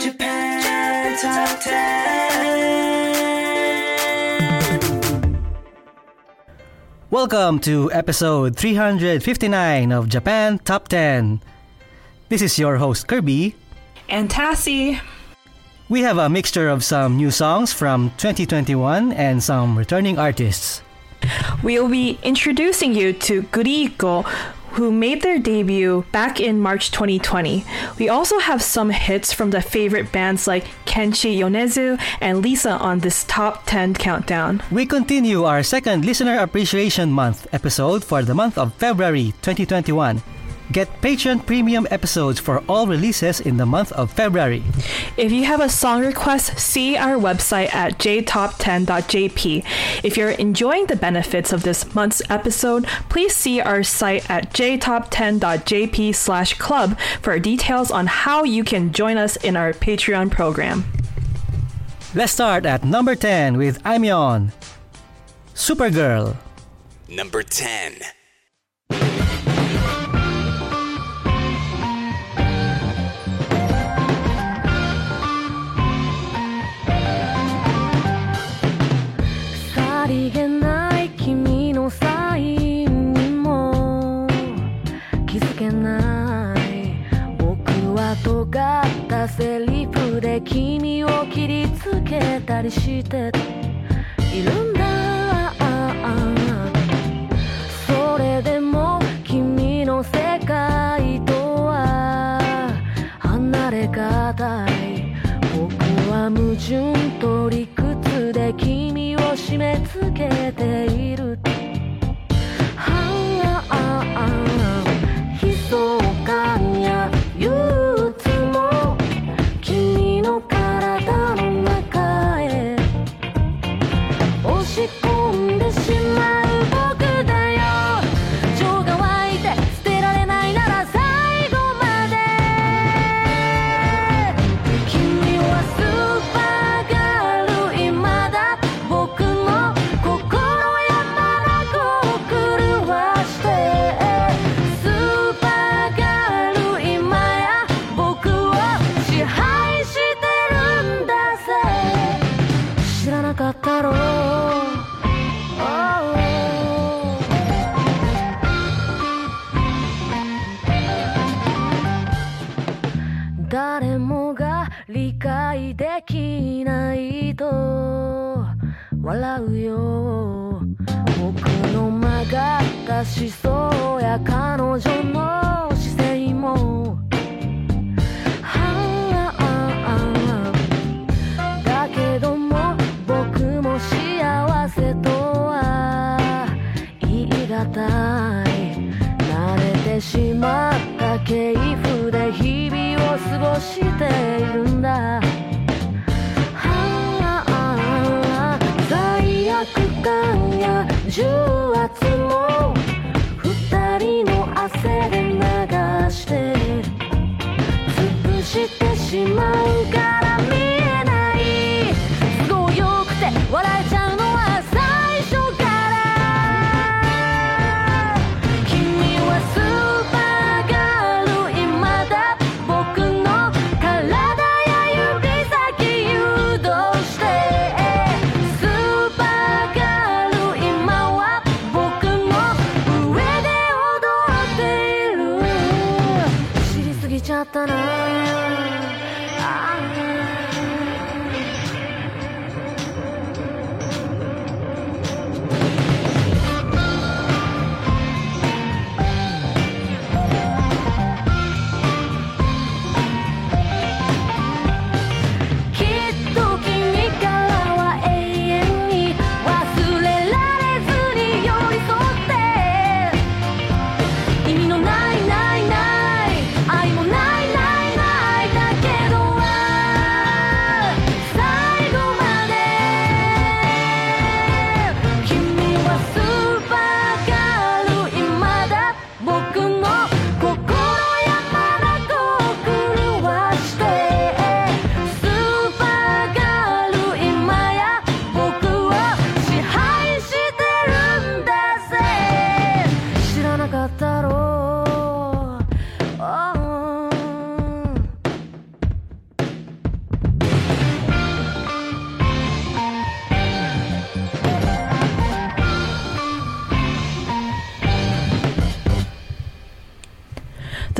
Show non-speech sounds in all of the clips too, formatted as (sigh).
Japan Top 10. Welcome to episode 359 of Japan Top 10. This is your host Kirby. And Tassie. We have a mixture of some new songs from 2021 and some returning artists. We'll be introducing you to Guriko, who made their debut back in March 2020. We also have some hits from the favorite bands like Kenshi Yonezu and Lisa on this top 10 countdown. We continue our second Listener Appreciation Month episode for the month of February 2021. Get Patreon premium episodes for all releases in the month of February. If you have a song request, see our website at jtop10.jp. If you're enjoying the benefits of this month's episode, please see our site at jtop10.jp slash club for details on how you can join us in our Patreon program. Let's start at number 10 with Aimyon. Supergirl. Number 10. さりげない君のサインにも。気づけない。僕は尖ったセリフで君を切りつけたりして。いるんだ。締め付けている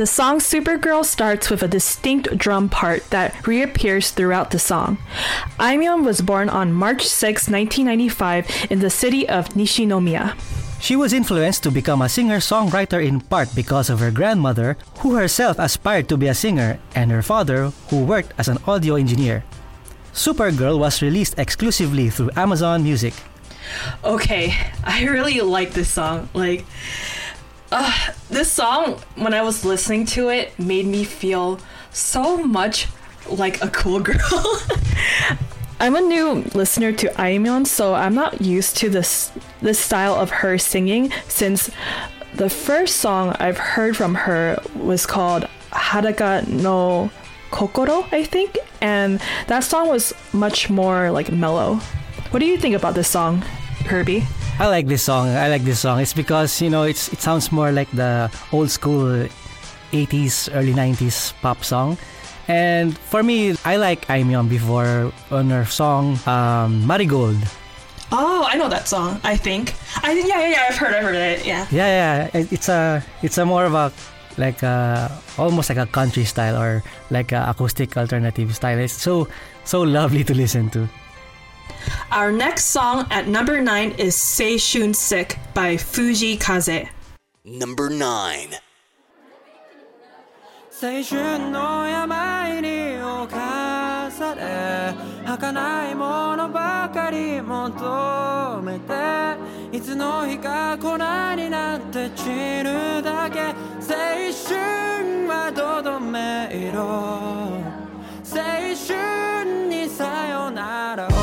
The song Supergirl starts with a distinct drum part that reappears throughout the song. Aimyon was born on March 6, 1995, in the city of Nishinomiya. She was influenced to become a singer songwriter in part because of her grandmother, who herself aspired to be a singer, and her father, who worked as an audio engineer. Supergirl was released exclusively through Amazon Music. Okay, I really like this song. Like, uh, this song, when I was listening to it, made me feel so much like a cool (laughs) girl. I'm a new listener to Aimyon, so I'm not used to this this style of her singing since the first song I've heard from her was called Hadaka no Kokoro, I think, and that song was much more like mellow. What do you think about this song, Kirby? I like this song. I like this song. It's because you know it's it sounds more like the old school 80s, early 90s pop song. And for me, I like Aimyon before on her song um, Marigold. Oh, I know that song. I think. I yeah yeah yeah. I've heard I've heard it. Yeah. Yeah, yeah. it- It's a it's a more of a like a, almost like a country style or like a acoustic alternative style. It's so so lovely to listen to. Our next song at number nine is Seishun Sick by Fujii Kaze. Number nine. 青春の病に侵され儚いものばかり求めていつの日か粉になって散るだけ青春はどどめ色青春にさよなら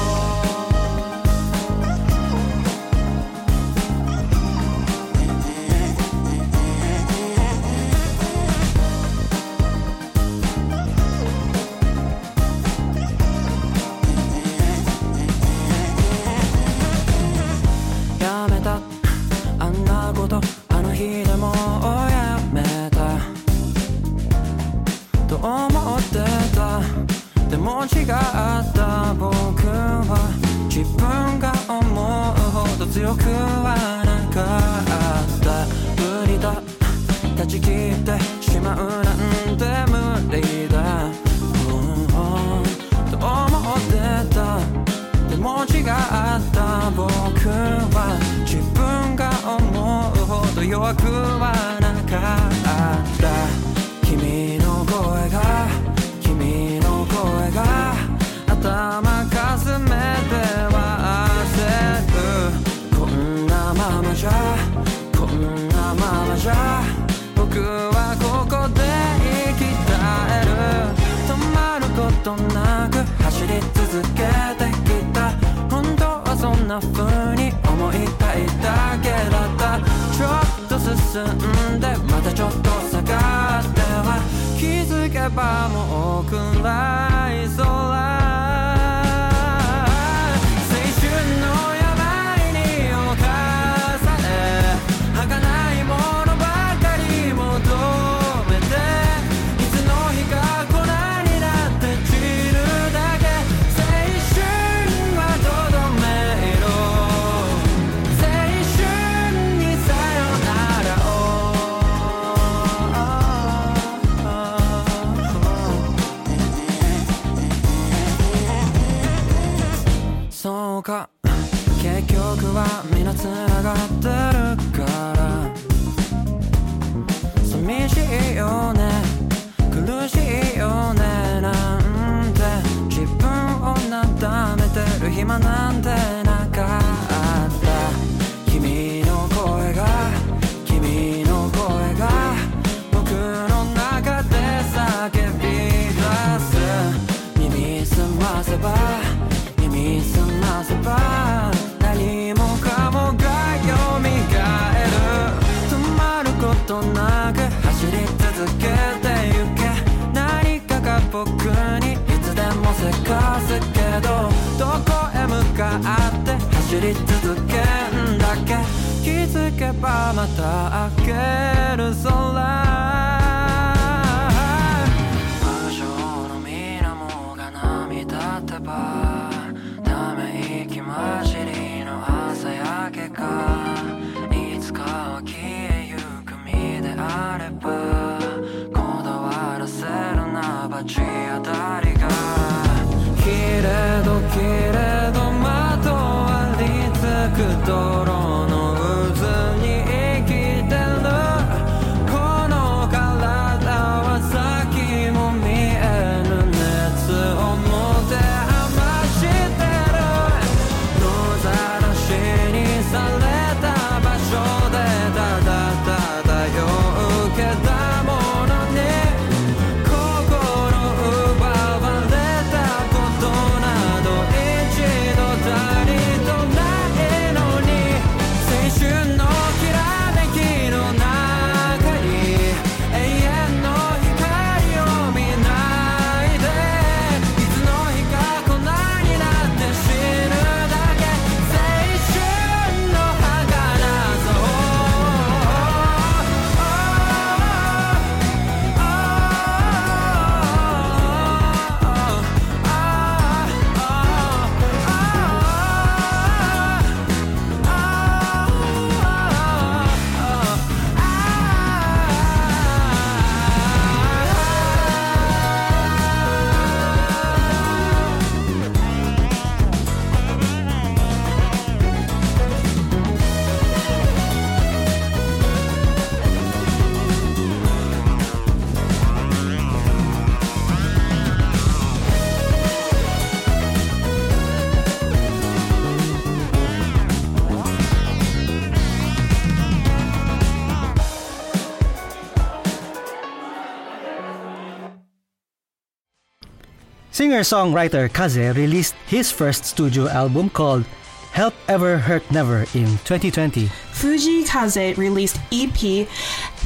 Singer-songwriter Kaze released his first studio album called Help Ever Hurt Never in 2020. Fujii Kaze released EP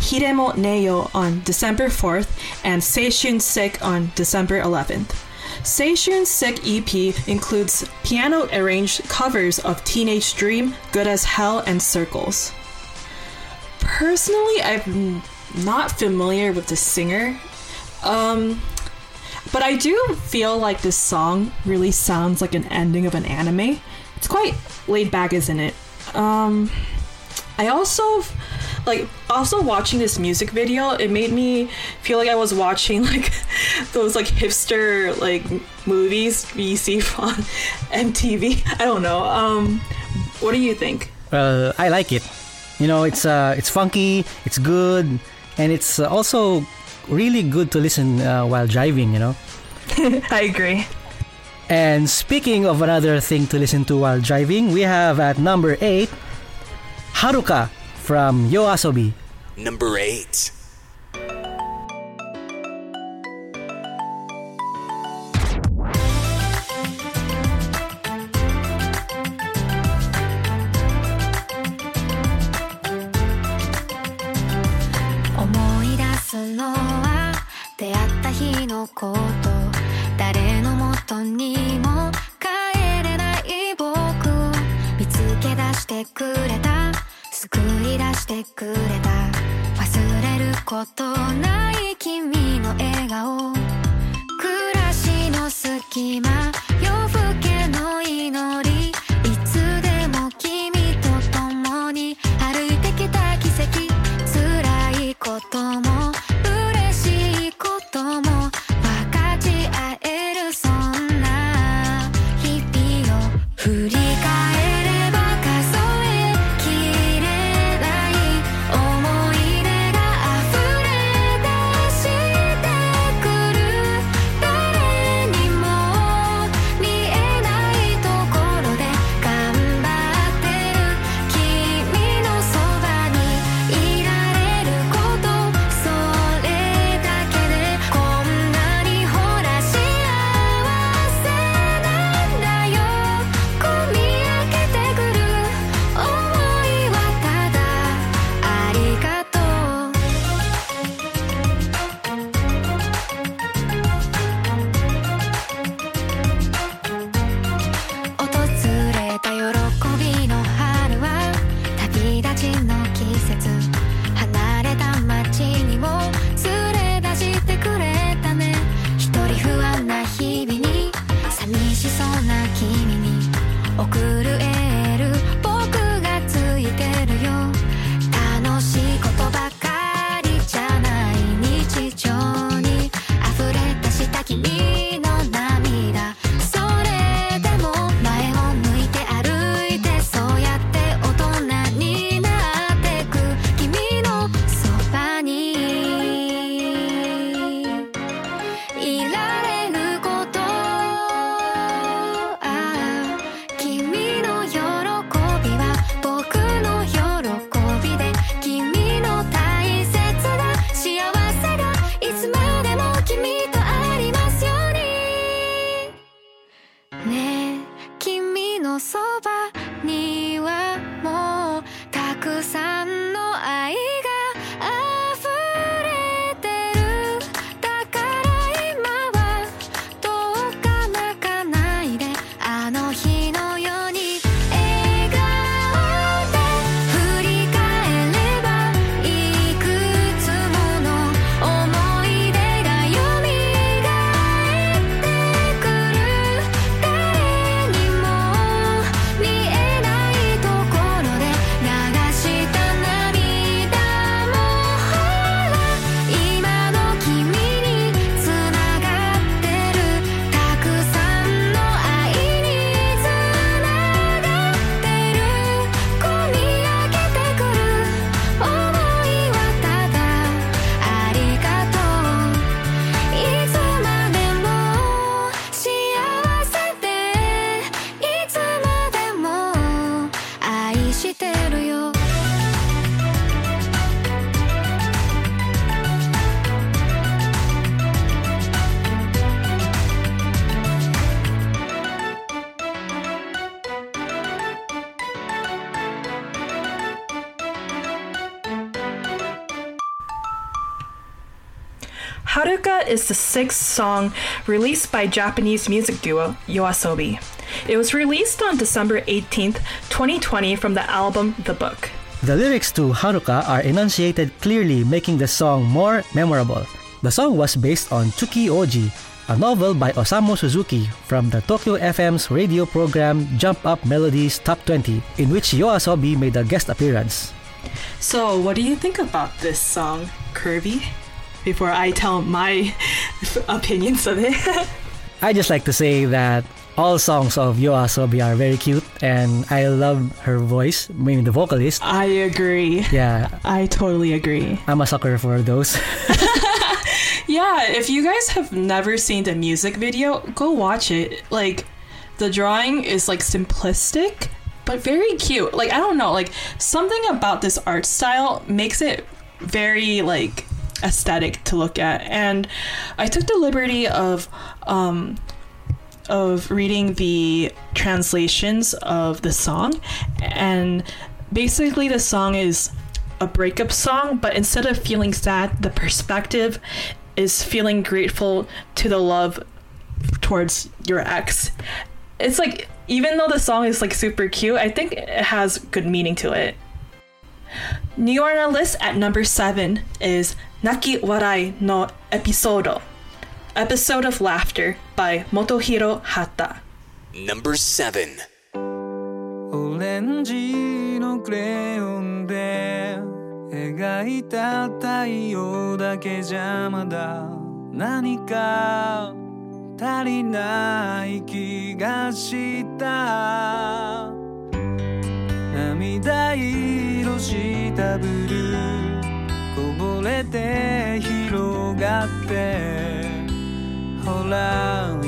Hedemo Neyo on December 4th and Seishun Sick on December 11th. Seishun Sick EP includes piano arranged covers of Teenage Dream, Good as Hell, and Circles. Personally, I'm not familiar with the singer. Um, but I do feel like this song really sounds like an ending of an anime. It's quite laid back, isn't it? Um, I also like also watching this music video. It made me feel like I was watching (laughs) like those like hipster like movies you see on MTV. I don't know. Um, what do you think? Well, I like it. You know, it's uh, it's funky, it's good, and it's uh, also really good to listen uh, while driving. You know. (laughs) I agree. And speaking of another thing to listen to while driving, we have at number eight, Haruka from Yoasobi. Number 8. Haruka sixth song released by Japanese music duo Yoasobi. It was released on December 18th, 2020 from the album The Book. The lyrics to Haruka are enunciated clearly, making the song more memorable. The song was based on Tsuki Oji, a novel by Osamu Suzuki from the Tokyo FM's radio program Jump Up Melodies Top 20, in which Yoasobi made a guest appearance. So, what do you think about this song, Kirby? Before I tell my (laughs) opinions of it. (laughs) I just like to say that all songs of Yoasobi are very cute, and I love her voice, meaning the vocalist. I agree. Yeah, I totally agree. I'm a sucker for those. (laughs) Yeah, if you guys have never seen the music video, go watch it. Like, the drawing is like simplistic, but very cute. Like, I don't know, like, something about this art style makes it very, like, aesthetic to look at. And I took the liberty of, um, of reading the translations of the song, and basically, the song is a breakup song, but instead of feeling sad, the perspective is feeling grateful to the love towards your ex. It's like even though the song is like super cute, I think it has good meaning to it. New on our list at number seven is Naki Warai no Episodo, Episode of Laughter by Motohiro Hata. Number 7. オレンジのクレヨンで描いた太陽だけじゃまだ何か足りない気がした涙色したブて広がってほら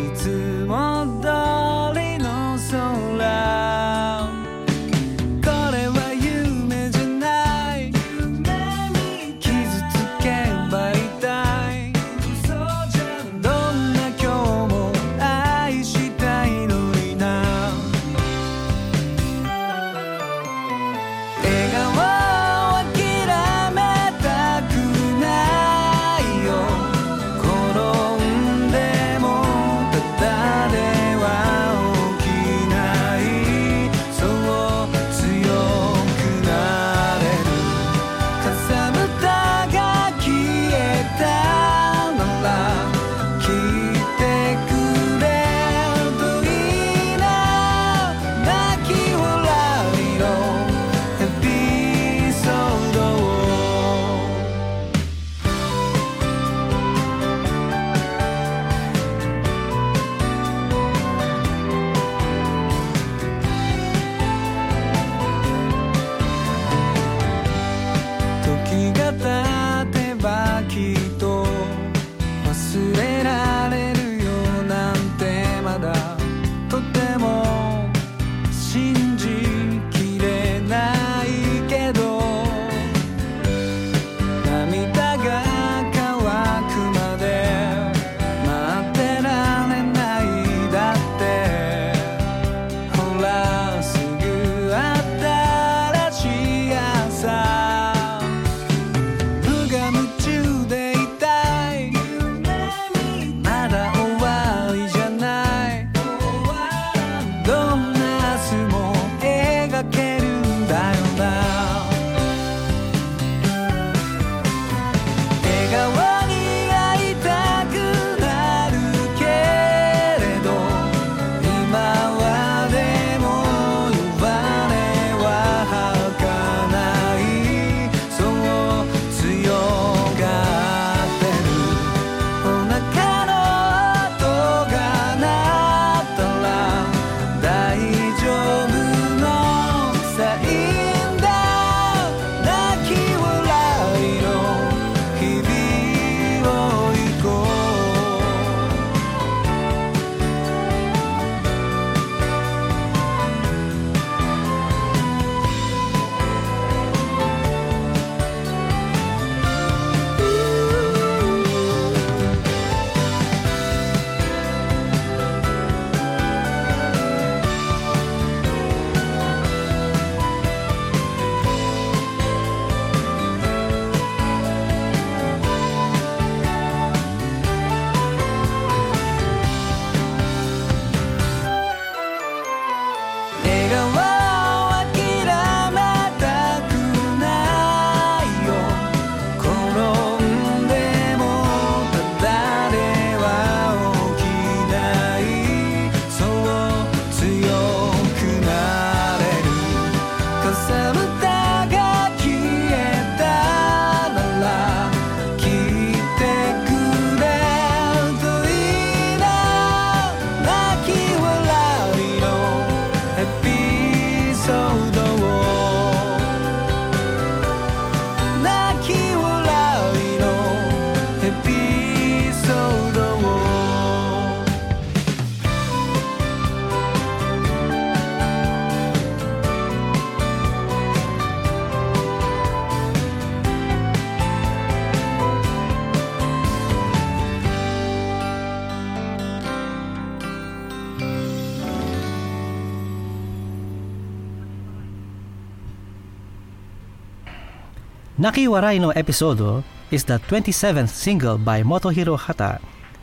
Nakiwarai no Episodo is the 27th single by Motohiro Hata,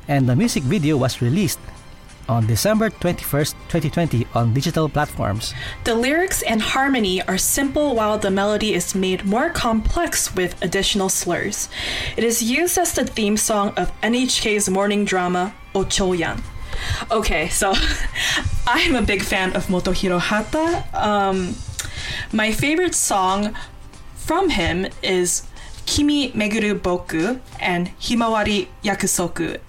and the music video was released on December 21st, 2020 on digital platforms. The lyrics and harmony are simple while the melody is made more complex with additional slurs. It is used as the theme song of NHK's morning drama Ochoyan. Okay, so (laughs) I'm a big fan of Motohiro Hata. Um, my favorite song from him is Kimi Meguru Boku and Himawari Yakusoku.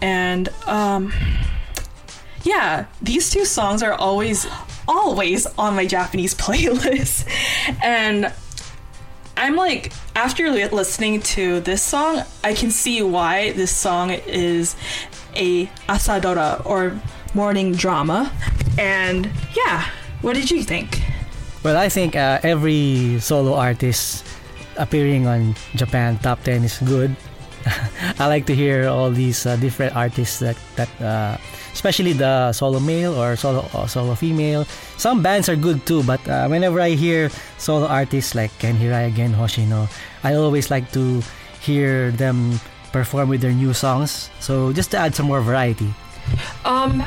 And um, yeah, these two songs are always always on my Japanese (laughs) playlist. And I'm like after li- listening to this song, I can see why this song is a asadora or morning drama. And yeah, what did you think? Well, I think uh, every solo artist appearing on Japan Top 10 is good. (laughs) I like to hear all these uh, different artists that that uh, especially the solo male or solo or solo female. Some bands are good too, but uh, whenever I hear solo artists like Ken Hirai again, Hoshino, I always like to hear them perform with their new songs. So just to add some more variety. Um,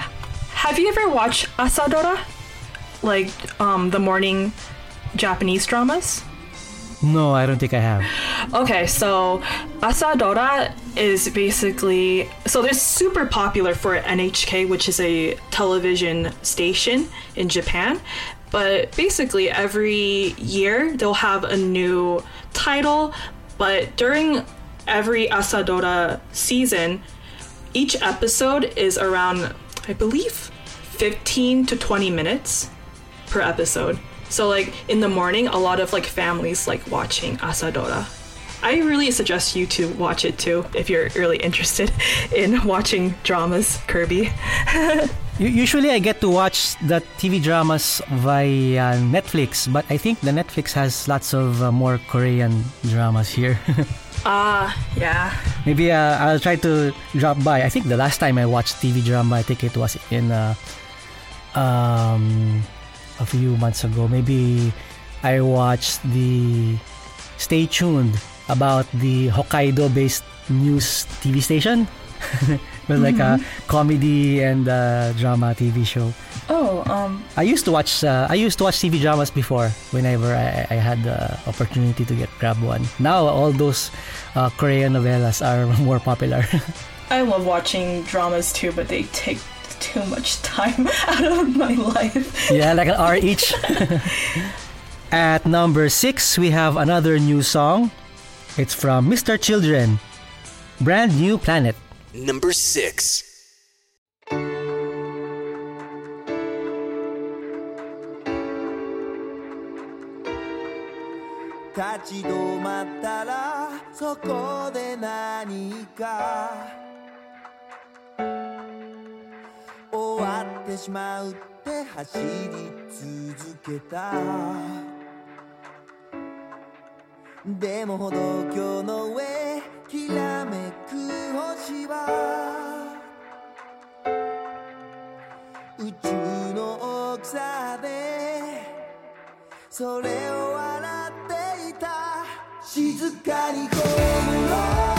have you ever watched Asadora? Like um the morning Japanese dramas? No, I don't think I have. Okay, so Asadora is basically so they're super popular for NHK, which is a television station in Japan. But basically, every year they'll have a new title. But during every Asadora season, each episode is around, I believe, 15 to 20 minutes per episode. So like in the morning, a lot of like families like watching Asadora. I really suggest you to watch it too if you're really interested (laughs) in watching dramas, Kirby. (laughs) Usually, I get to watch the TV dramas via Netflix, but I think the Netflix has lots of uh, more Korean dramas here. (laughs) Ah, yeah. Maybe uh, I'll try to drop by. I think the last time I watched TV drama, I think it was in uh, um, a few months ago. Maybe I watched the Stay Tuned about the Hokkaido-based news TV station. (laughs) With like a comedy and uh, drama TV show. Oh, um, I used to watch. Uh, I used to watch TV dramas before. Whenever I, I had the opportunity to get grab one. Now all those uh, Korean novellas are (laughs) more popular. I love watching dramas too, but they take (laughs) too much time (laughs) out of my life. yeah, like an hour each. (laughs) At number six, we have another new song. It's from Mr. Children, Brand New Planet. Number 6. 立ち止まったらそこで何か 終わってしまうって走り続けた。でも歩道橋の上きらめく星は宇宙の大きさでそれを笑っていた。静かに葬ろう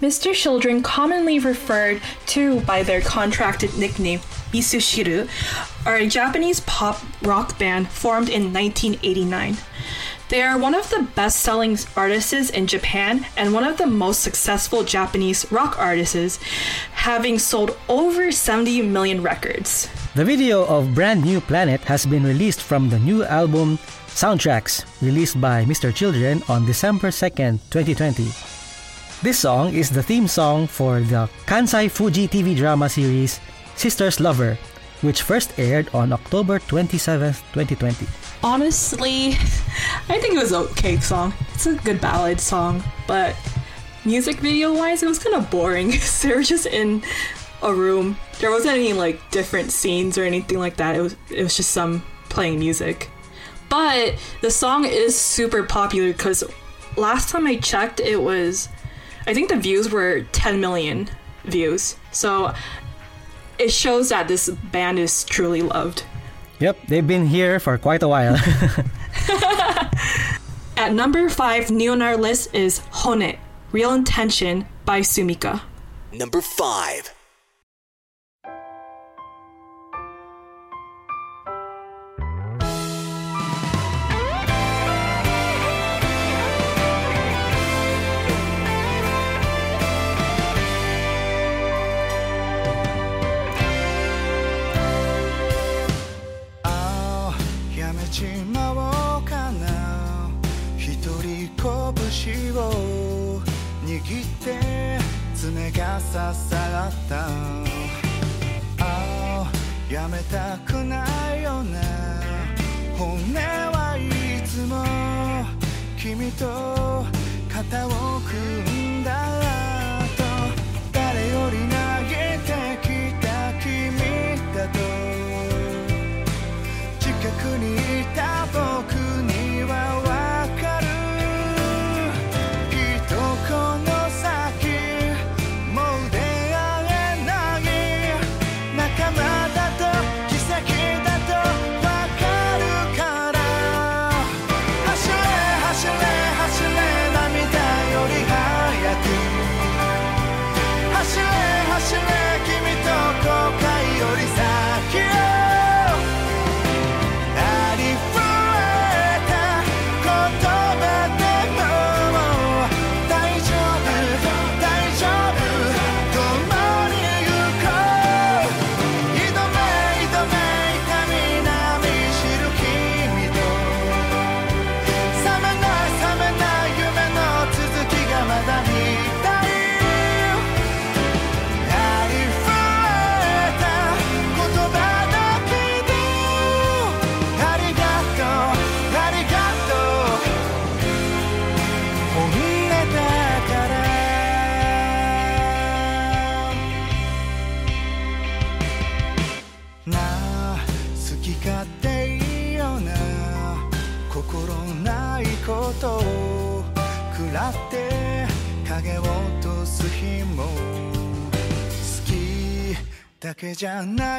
Mr. Children, commonly referred to by their contracted nickname Misuchiru, are a Japanese pop rock band formed in 1989. They are one of the best selling artists in Japan and one of the most successful Japanese rock artists, having sold over 70 million records. The video of Brand New Planet has been released from the new album Soundtracks, released by Mr. Children on December 2nd, 2020. This song is the theme song for the Kansai Fuji TV drama series Sister's Lover, which first aired on October 27th, 2020. Honestly, (laughs) I think it was okay song. It's a good ballad song, but music video wise, it was kind of boring. (laughs) they were just in a room. There wasn't any like different scenes or anything like that. It was it was just some playing music. But the song is super popular because last time I checked, it was I think the views were 10 million views. So it shows that this band is truly loved. Yep, they've been here for quite a while. (laughs) (laughs) At number five, new on our list is Honne, Real Intention by Sumika. Number 5. がささった。ああやめたくないよね。本音はいつも君と肩を組んだらじゃない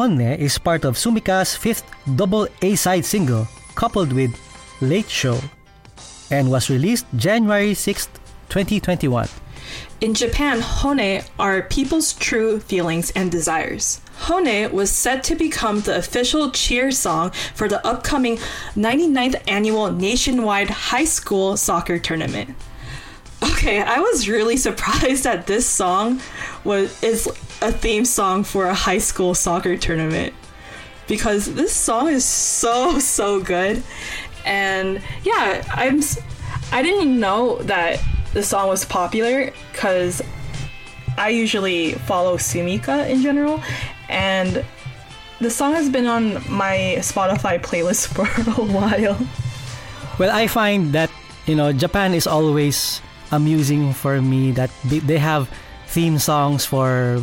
Honne is part of Sumika's fifth double A-side single, coupled with Late Show, and was released January 6, 2021. In Japan, honne are people's true feelings and desires. Honne was set to become the official cheer song for the upcoming 99th annual nationwide high school soccer tournament. Okay, I was really surprised that this song was is a theme song for a high school soccer tournament. Because this song is so so good. And yeah i'm I didn't know that the song was popular because i usually follow sumika in general. And the song has been on my spotify playlist (laughs) for a while. Well, I find that you know Japan is always amusing for me that they, they have theme songs for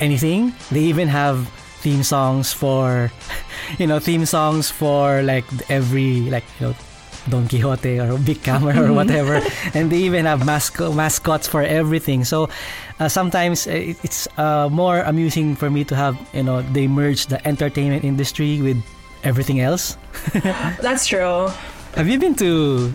anything. They even have theme songs for (laughs) you know theme songs for like every like you know Don Quixote or Bic Camera or whatever, (laughs) and they even have masco- mascots for everything. So uh, sometimes uh, it's uh, more amusing for me to have you know they merge the entertainment industry with everything else. (laughs) that's true Have you been to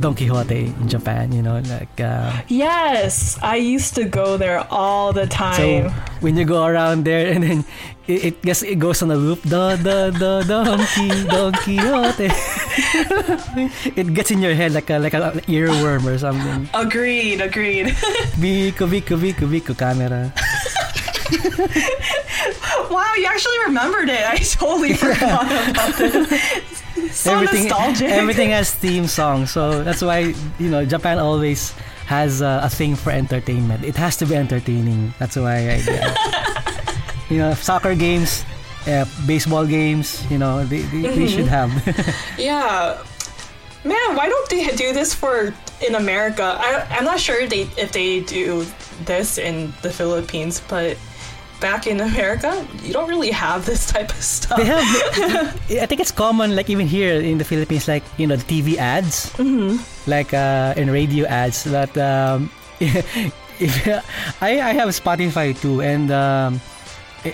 Don Quixote in Japan? You know, like uh, yes i used to go there all the time. so when you go around there and then it, it guess it goes on a loop. The the the Donkey Don Quixote. (laughs) it gets in your head like a like an earworm or something. agreed agreed (laughs) Biko biko biko biko camera. (laughs) Wow, you actually remembered it. I totally forgot about this. So everything, nostalgic. everything has theme songs. So that's why you know Japan always has a, a thing for entertainment. It has to be entertaining. That's why I. (laughs) you know, soccer games, uh, baseball games. You know, they, they, they should have. (laughs) Yeah. Man, why don't they do this for in America? I, I'm not sure if they if they do this in the Philippines, but back in America, you don't really have this type of stuff. they have. (laughs) I think it's common, like even here in the Philippines, like you know, the TV ads, like uh, in radio ads. That um, (laughs) if, I I have Spotify too, and um,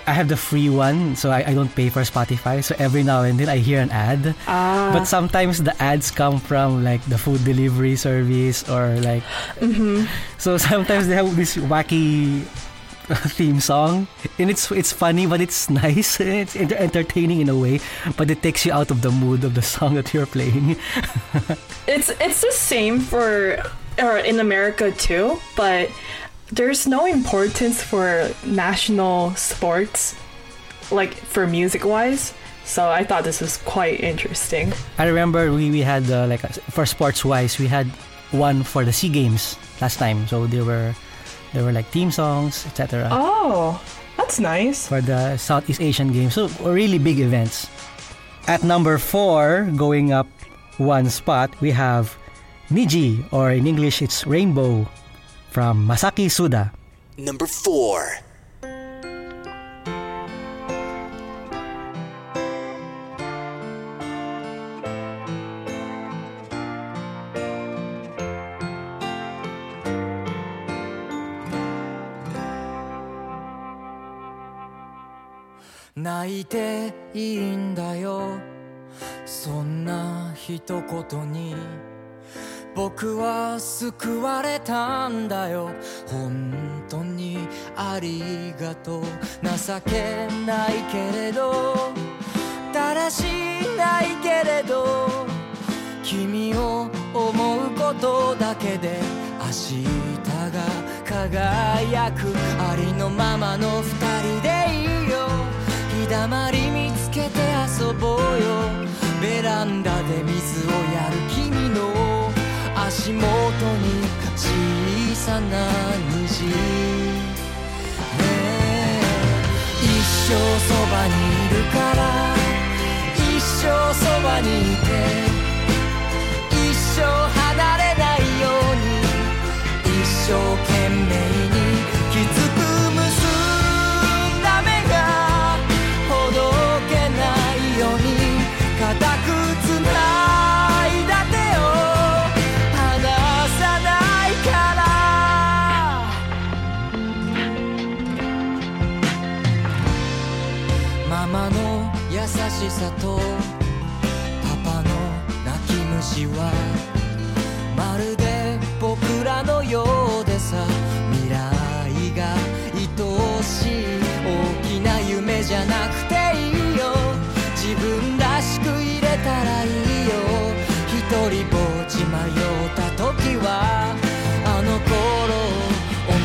I have the free one, so I, I don't pay for Spotify. So every now and then I hear an ad, Ah. but sometimes the ads come from like the food delivery service or like. So sometimes they have this wacky (laughs) theme song and it's it's funny but it's (laughs) nice it's enter- entertaining in a way but it takes you out of the mood of the song that you're playing (laughs) It's it's the same for or in America too, but there's no importance for national sports like for music wise. So I thought this was quite interesting. i remember we, we had uh, like for sports wise we had one for the sea games last time so there were there were like theme songs etc Oh, that's nice. for the southeast asian games so really big events at number four going up one spot we have niji or in english it's rainbow from masaki suda Number 4. 泣いていいんだよ。そんな一言に僕は救われたんだよ。本当にありがとう。情けないけれどだらしないけれど君を思うことだけで明日が輝く。ありのままの二人でいいよ。日だまり見つけて遊ぼうよ。ベランダで水をやる君の足元に小さな虹。ねえ。一生そばにいるから一生そばにいて。はまるで僕らのようでさ。未来が愛しい大きな夢じゃなくていいよ。自分らしく入れたらいいよ。一人ぼっち迷った時はあの頃思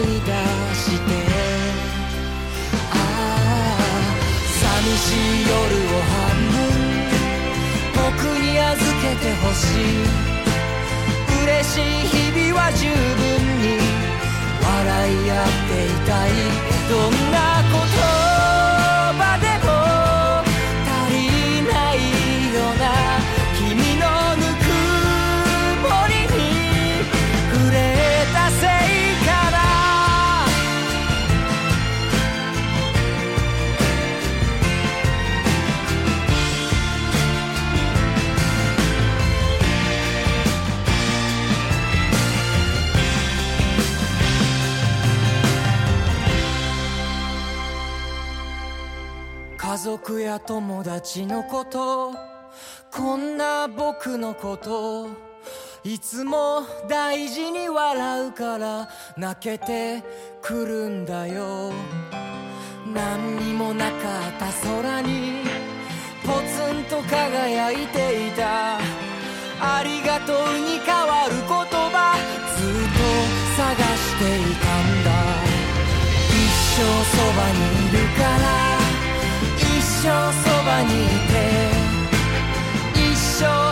い出して。ああ寂しい夜てほしい。嬉しい日々は十分に笑い合っていたい。どんなや友達のことこんな僕のこといつも大事に笑うから泣けてくるんだよ。何にもなかった空にポツンと輝いていた。ありがとうに変わる言葉ずっと探していたんだ。一生そばにいるから生そばにいて。一生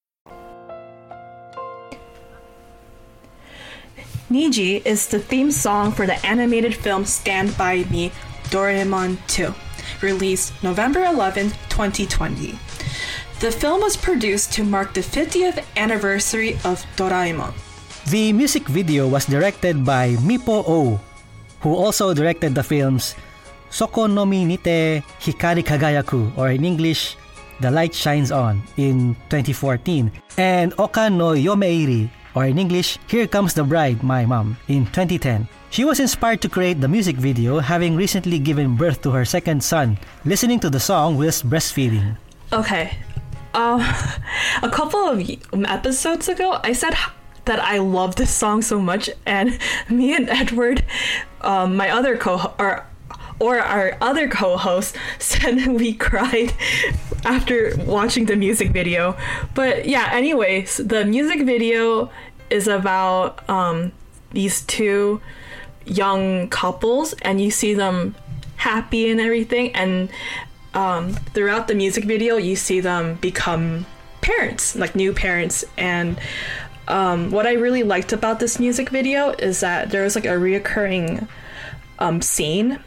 Niji is the theme song for the animated film Stand By Me Doraemon 2, released November 11, 2020. The film was produced to mark the 50th anniversary of Doraemon. The music video was directed by Mipo O, who also directed the films Soko no Mi Nite Hikari Kagayaku, or in English, The Light Shines On, in 2014, and Okan no Yomeiri, or in English, Here Comes the Bride, My Mom, in 2010. She was inspired to create the music video having recently given birth to her second son, listening to the song whilst breastfeeding. Okay. Um, (laughs) a couple of episodes ago, I said that I love this song so much, and (laughs) me and Edward, um, my other co or or our other co-host, (laughs) said we cried after watching the music video. But yeah, anyways, the music video is about um, these two young couples, and you see them happy and everything, and um, throughout the music video, you see them become parents, like new parents. And um, what I really liked about this music video is that there was like a reoccurring um, scene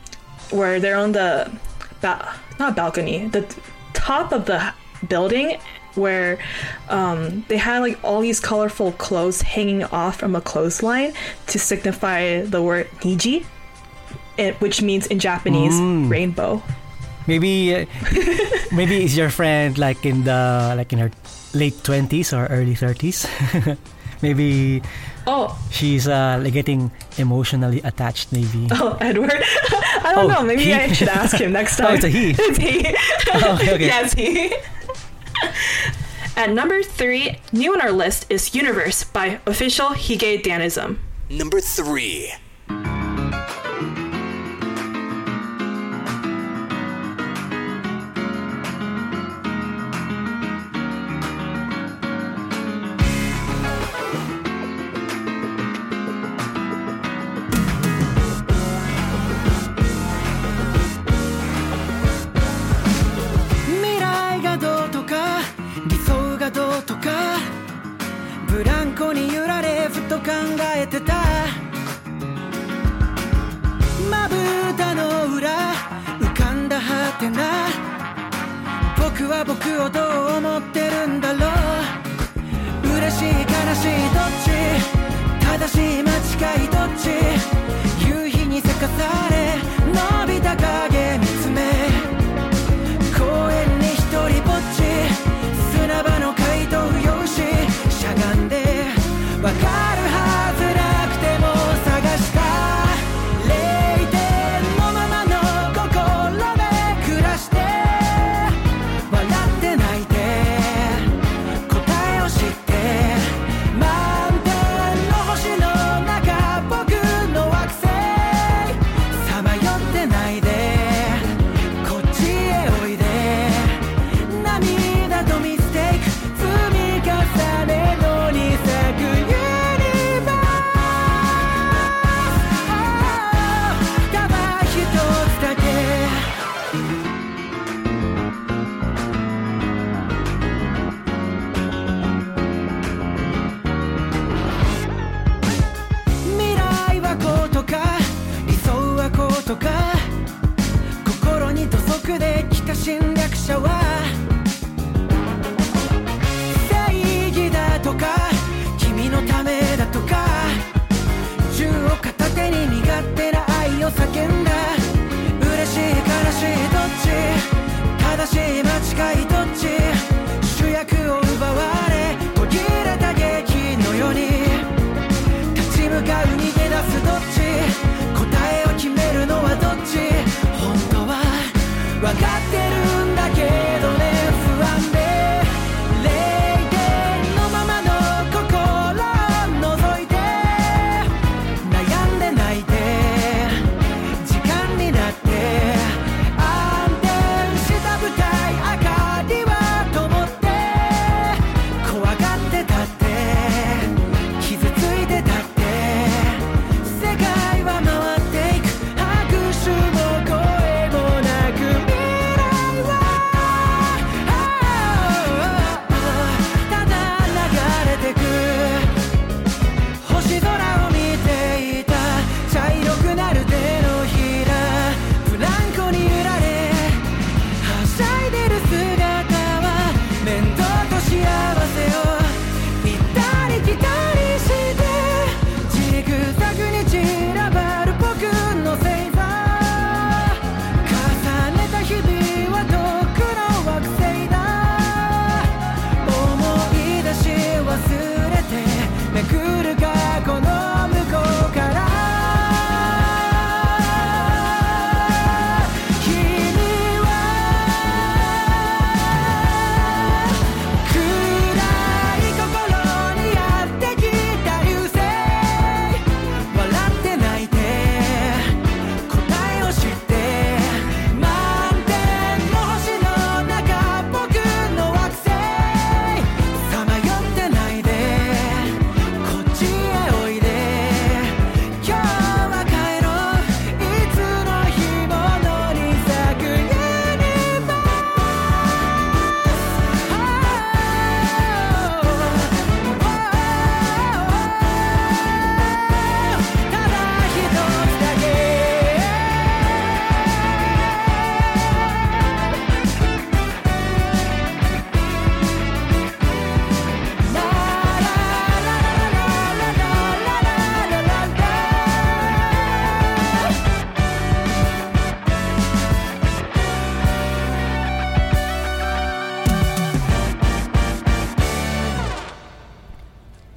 where they're on the ba- not balcony, the top of the building where um, they had like all these colorful clothes hanging off from a clothesline to signify the word niji, it, which means in Japanese rainbow. Maybe, uh, (laughs) maybe is your friend like in the like in her late twenties or early thirties? (laughs) maybe Oh, she's uh, like getting emotionally attached. Maybe. Oh, Edward. (laughs) I don't Oh, know. Maybe he? I should ask him next time. (laughs) Oh, time. it's a he. (laughs) it's he. Oh, okay, okay. yes, he. At number three, new on our list is Universe by Official Hige Dandism. Number three.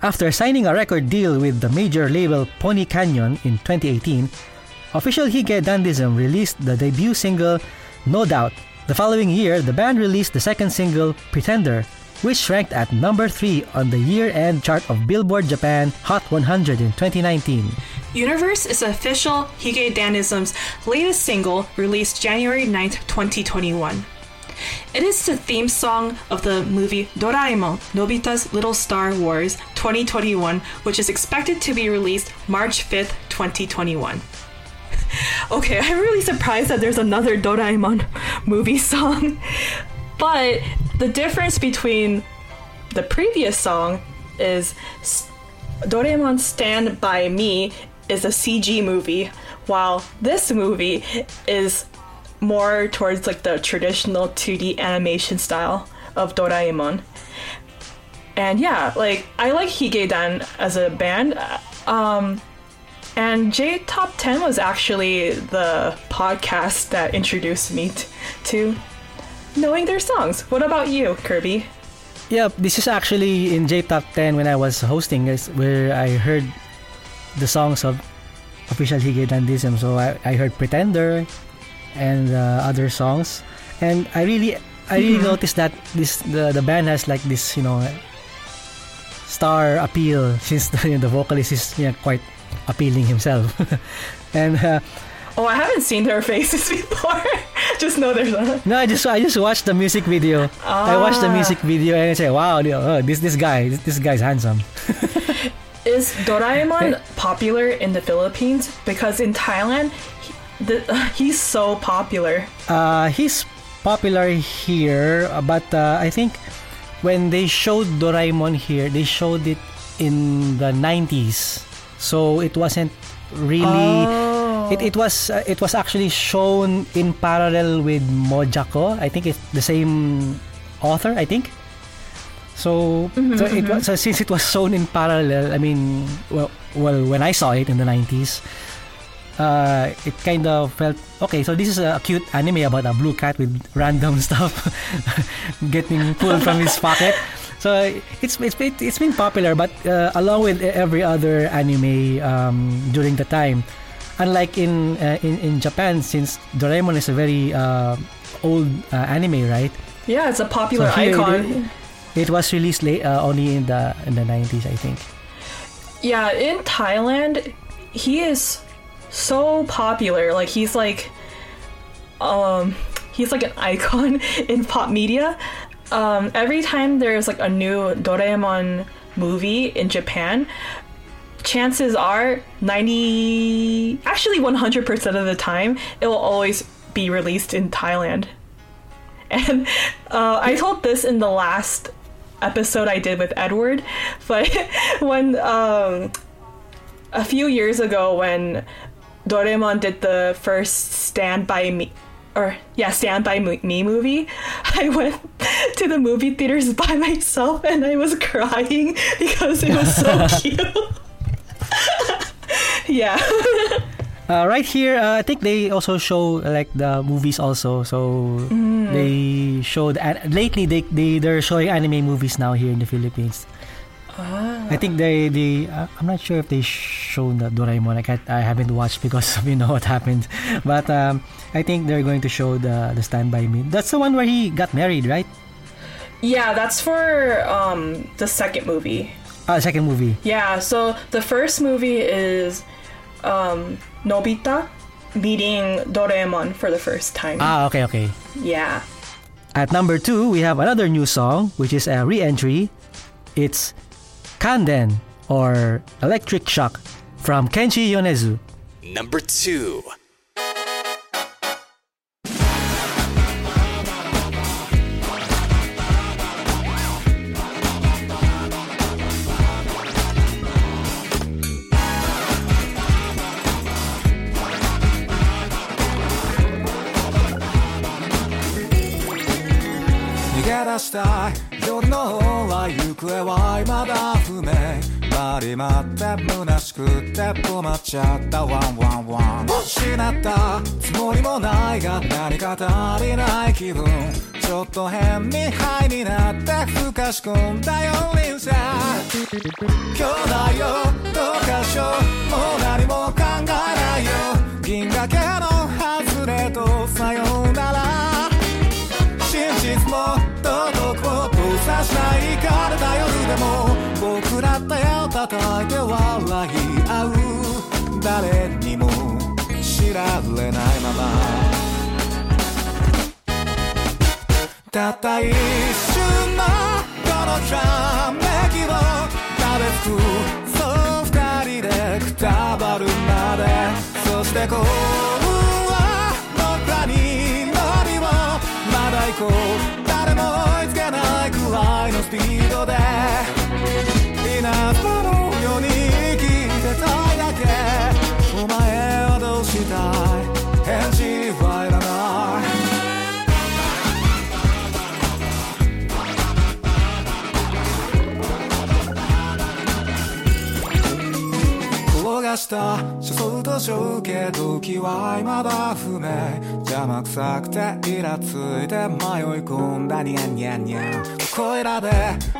After signing a record deal with the major label Pony Canyon in 2018, official Hige Dandism released the debut single No Doubt. The following year, the band released the second single Pretender, which ranked at number 3 on the year-end chart of Billboard Japan Hot 100 in 2019. Universe is official Hige Dandism's latest single released January 9, 2021. It is the theme song of the movie Doraemon, Nobita's Little Star Wars 2021, which is expected to be released March 5th, 2021. (laughs) okay, I'm really surprised that there's another Doraemon (laughs) movie song. But the difference between the previous song is Doraemon Stand By Me is a CG movie, while this movie is more towards like the traditional 2D animation style of Doraemon. And yeah, like I like Higedan as a band. Um, and J Top 10 was actually the podcast that introduced me t- to knowing their songs. What about you, Kirby? Yeah, this is actually in J Top 10 when I was hosting, is where I heard the songs of official Hige Dandism. So I, I heard Pretender and uh, other songs, and I really I really noticed that this the the band has like this you know star appeal (laughs) since the, the vocalist is you know, quite appealing himself, (laughs) and. Uh, Oh, I haven't seen their faces (laughs) before. Just know there's a. No, I just I just watched the music video. I watched the Ah. music video and I say, wow, oh, this this guy, this, this guy's handsome. Is Doraemon popular in the Philippines? Because in Thailand, he, the, (laughs) he's so popular. Uh, he's popular here, uh, but uh, I think when they showed Doraemon here, they showed it in the 90s. So it wasn't really. Oh. It, it was uh, it was actually shown in parallel with Mojako. I think it's the same author. I think. So, Mhm. so it was so since it was shown in parallel. I mean, well, well, when I saw it in the 90s, uh, it kind of felt okay. So this is a cute anime about a blue cat with random (laughs) stuff (laughs) getting pulled from his pocket. So it's it's been, it's been popular, but uh, along with every other anime um, during the time, unlike in uh, in in Japan, since Doraemon is a very uh, old uh, anime, right? Yeah, it's a popular So icon. It, it was released late, uh, only in the in the 90s, I think. Yeah, in Thailand, he is so popular. Like he's like um he's like an (laughs) icon in pop media. Um every time there's like a new Doraemon movie in Japan, chances are 90 actually 100% of the time it will always be released in Thailand. (laughs) And uh, I told this in the last episode I did with Edward, (laughs) but when um, a few years ago when Doraemon did the first Stand By Me or yeah, Stand By Me Me movie, (laughs) I went to the movie theaters by myself and I was crying because it was so (laughs) cute. (laughs) yeah. Uh, right here, uh, I think they also show like the movies also. So they showed an- lately they they they're showing anime movies now here in the Philippines. Ah. I think they they uh, I'm not sure if they shown the Doraemon. I can't, I haven't watched because you know what happened. But um, I think they're going to show the the Stand by Me. That's the one where he got married, right? Yeah, that's for um, the second movie. Uh, second movie. Yeah, so the first movie is um, Nobita meeting Doraemon for the first time. Ah, okay, okay. yeah. At number two, we have another new song, which is a re-entry. It's Kanden or Electric Shock from Kenshi Yonezu. Number two. 逃げ出したい夜の方は行方は未だ不明 回り回って虚しくて止まっちゃった。ワンワンワン。失ったつもりもないが何か足りない気分。ちょっと変にハイになってふかし込んだよ人生兄弟よどうかしようもう何も考えないよ。銀河系の外れとさようなら。真実もどこ閉ざしない枯れた夜でも僕ら手を叩いて笑い合う誰にも知られないまま。たった一瞬のこのひらめきを食べつくそう二人でくたばるまで。そして幸運した誘うとしょうけど時は未だ不明。邪魔くさくてイラついて迷い込んだニャンニャンニャン。こいらで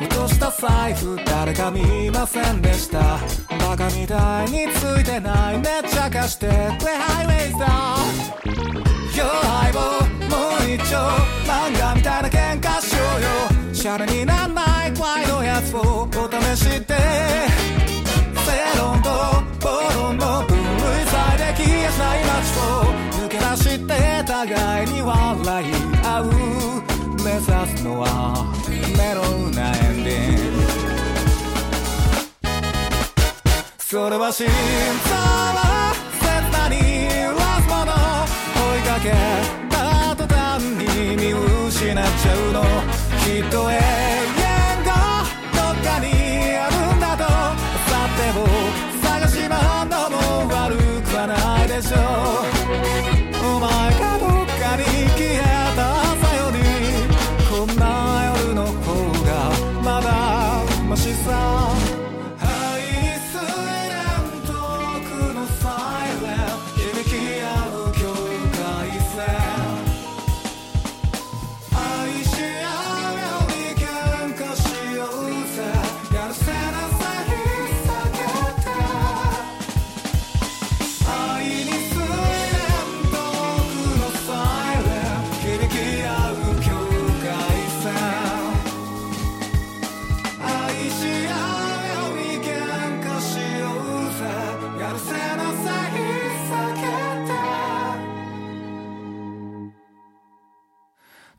落とした財布誰か見ませんでした。バカみたいについてないめっちゃ貸して。くれハイウェイズだ。Yo 相棒もう一丁漫画みたいな喧嘩しようよ。シャレになんない。怖いのやつをお試しって。正論として互いに笑い合う目指すのはメロウなエンディングそれは心臓は切なに揺らすもの追いかけた途端に見失っちゃうの。きっと永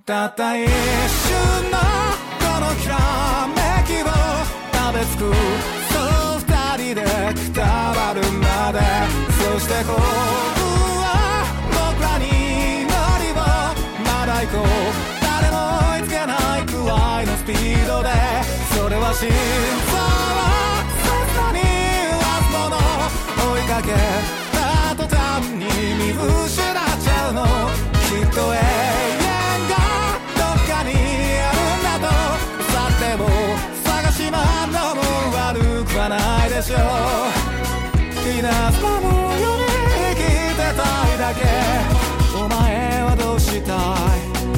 たった一瞬のこのひらめきを食べつくそう二人でくたばるまで。そして幸運は僕らに乗りをまだ行こう。誰も追いつけないくらいのスピードで。それは心臓を切なに揺らすもの追いかけた途端に見失っちゃうの。きっと永遠。悪くはないでしょう稲妻のように生きてたいだけお前はどうしたい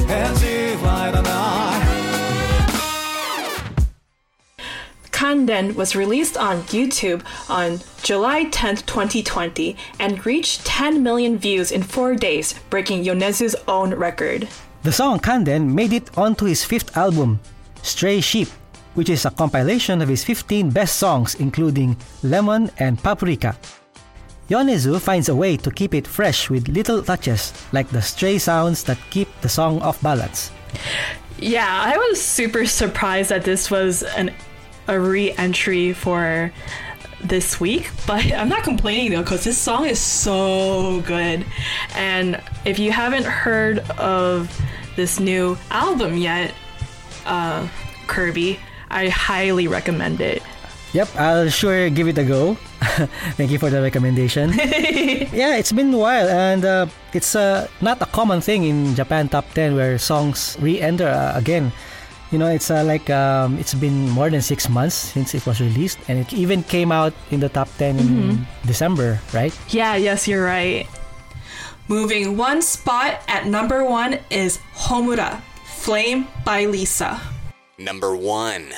返事はいらない Kanden was released on YouTube on July 10th, 2020, and reached 10 million views in four days, breaking Yonezu's own record. The song Kanden made it onto his fifth album, Stray Sheep, which is a compilation of his 15 best songs, including Lemon and Paprika. Yonezu finds a way to keep it fresh with little touches, like the stray sounds that keep the song off balance. Yeah, I was super surprised that this was an a re-entry for this week, (laughs) but I'm not complaining though because this song is so good. And if you haven't heard of this new album yet, uh, Kirby, I highly recommend it. Yep, I'll sure give it a go. (laughs) Thank you for the recommendation. (laughs) yeah, it's been a while, and uh, it's uh, not a common thing in Japan top 10 where songs re-enter uh, again. You know, it's uh, like um, it's been more than six months since it was released, and it even came out in the top 10 in December, right? Yeah, yes, you're right. Moving one spot at number one is Homura, Flame by Lisa. Number one.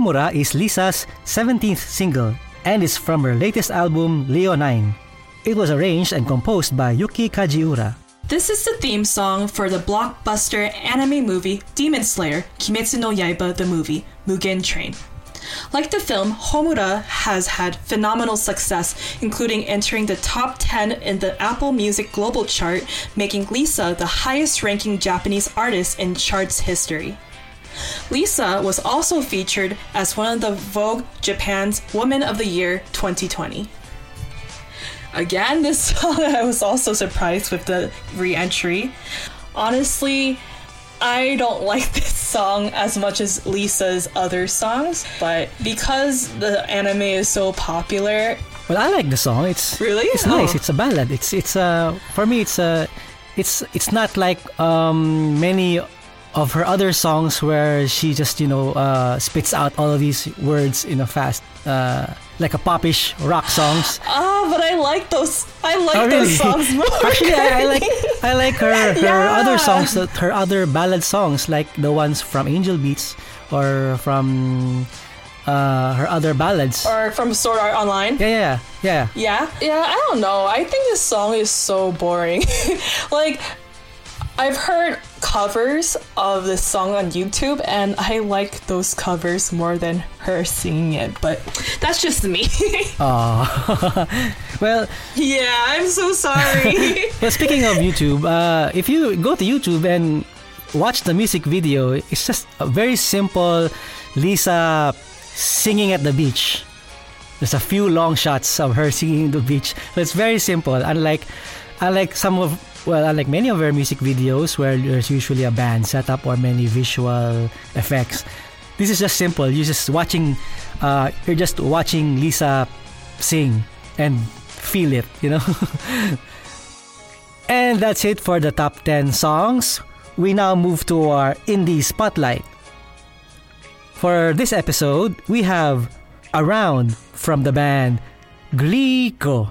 Homura is Lisa's 17th single and is from her latest album Leo 9. It was arranged and composed by Yuki Kajiura. This is the theme song for the blockbuster anime movie Demon Slayer Kimetsu no Yaiba the movie Mugen Train. Like the film, Homura has had phenomenal success, including entering the top 10 in the Apple Music Global Chart, making Lisa the highest ranking Japanese artist in chart's history. Lisa was also featured as one of the Vogue Japan's Woman of the Year 2020. Again, this (laughs) song I was also surprised with the re entry. Honestly, I don't like (laughs) this song as much as Lisa's other songs, but because the anime is so popular, Well, I like the song. It's Really? It's nice. Oh. It's a ballad. It's it's uh for me it's uh it's it's not like um many of her other songs where she just you know uh spits out all of these words in a fast uh like a popish rock songs. ah, but I like those. I like Oh, really? those songs (laughs) more. Actually, I, I like I like her (laughs) her Yeah. other songs, her other ballad songs, like the ones from Angel Beats or from uh, her other ballads. or from Sword Art Online. yeah, yeah, yeah. Yeah. Yeah, I don't know. I think this song is so boring. (laughs) like I've heard covers of this song on YouTube and I like those covers more than her singing it, but that's just me. (laughs) Aw. (laughs) well, yeah, I'm so sorry. (laughs) well, speaking of YouTube, uh, if you go to YouTube and watch the music video, it's just a very simple Lisa singing at the beach. There's a few long shots of her singing at the beach. So it's very simple. Unlike, unlike some of, well, unlike many of her music videos where there's usually a band setup or many visual effects. This is just simple. You're just watching, uh, you're just watching Lisa sing and feel it, you know? (laughs) And that's it for the top 10 songs. We now move to our indie spotlight. For this episode, we have Around from the band Glico.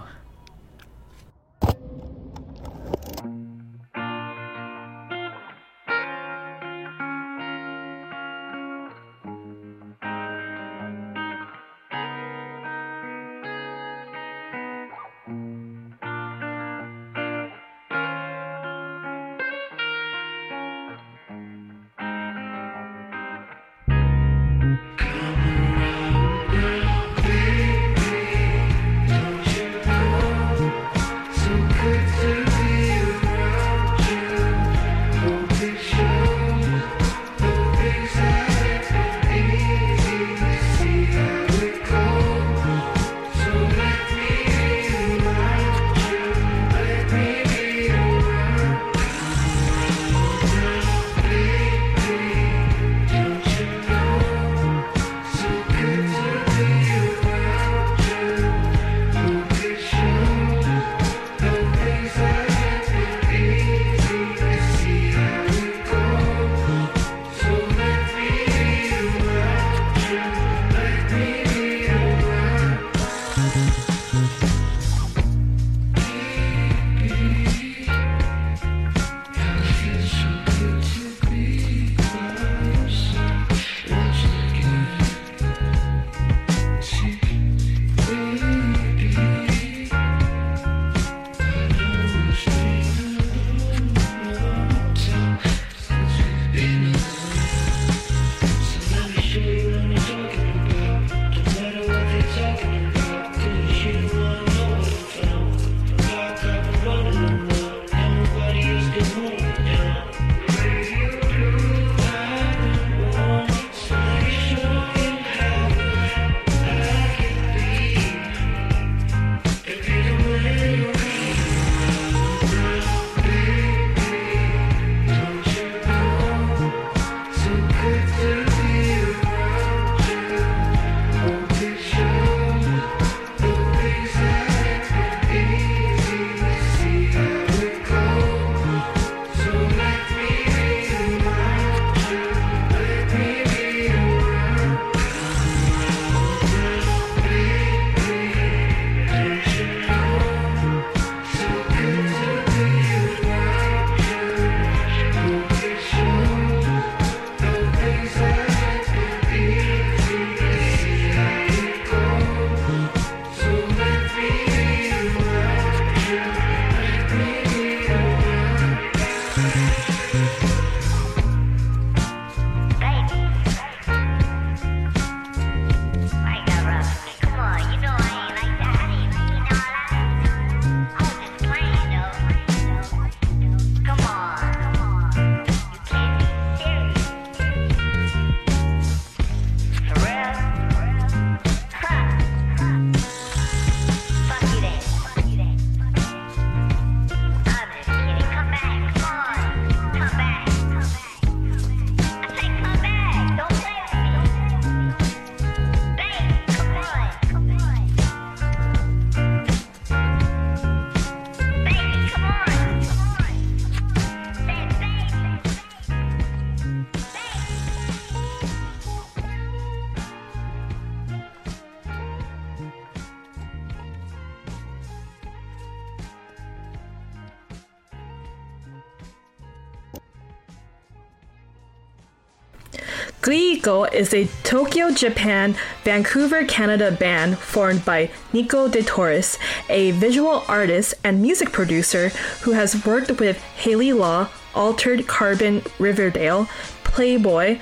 Glico is a Tokyo, Japan, Vancouver, Canada band formed by Nico de Torres, a visual artist and music producer who has worked with Haley Law, Altered Carbon Riverdale, Playboy,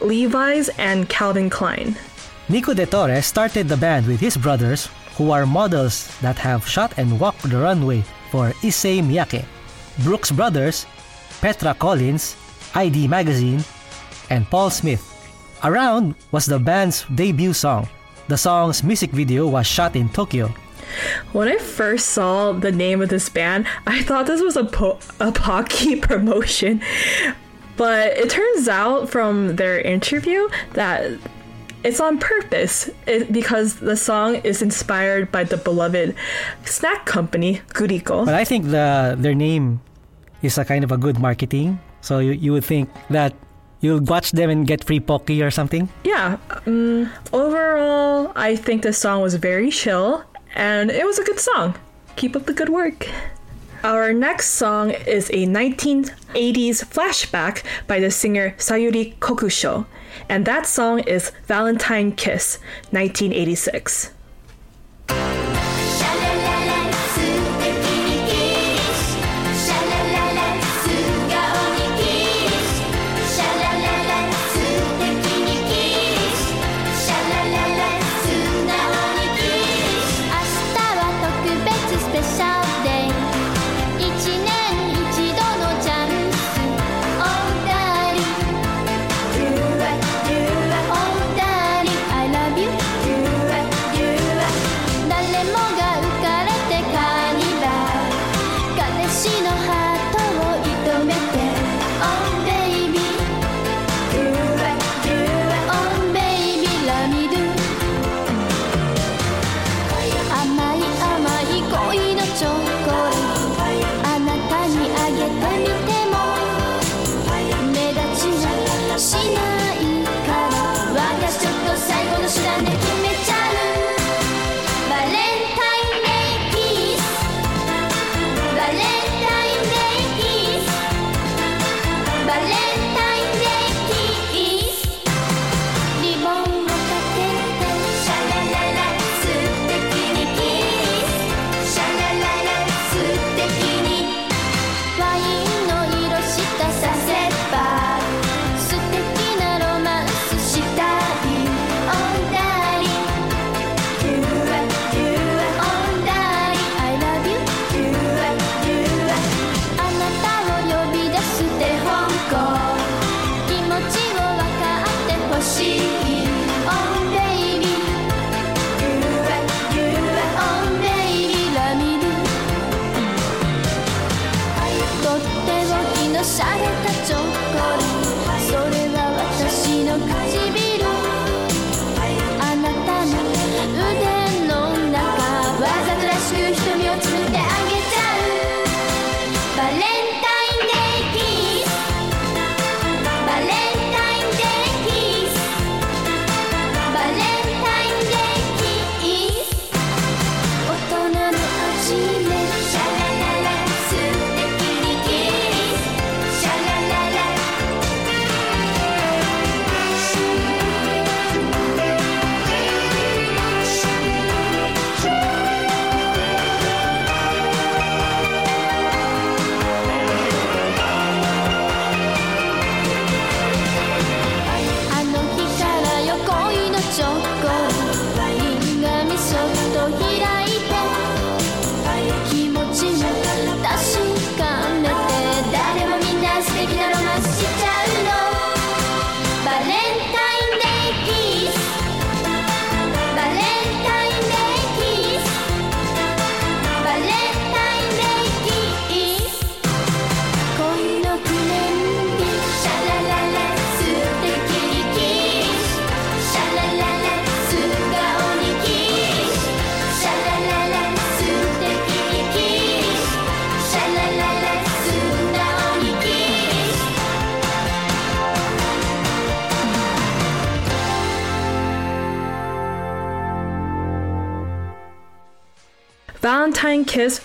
Levi's, and Calvin Klein. Nico de Torres started the band with his brothers, who are models that have shot and walked the runway for Issey Miyake, Brooks Brothers, Petra Collins, ID Magazine, and Paul Smith. Around was the band's debut song. The song's music video was shot in Tokyo. When I first saw the name of this band, I thought this was a, po- a Pocky (laughs) promotion. But it turns out from their interview that it's on purpose it, because the song is inspired by the beloved snack company Guriko. But I think the their name is a kind of a good marketing. So you, you would think that you'll watch them and get free Pocky or something. Yeah, um, overall, I think the song was very chill and it was a good song. Keep up the good work. Our next song is a 1980s flashback by the singer Sayuri Kokusho, and that song is Valentine Kiss, 1986.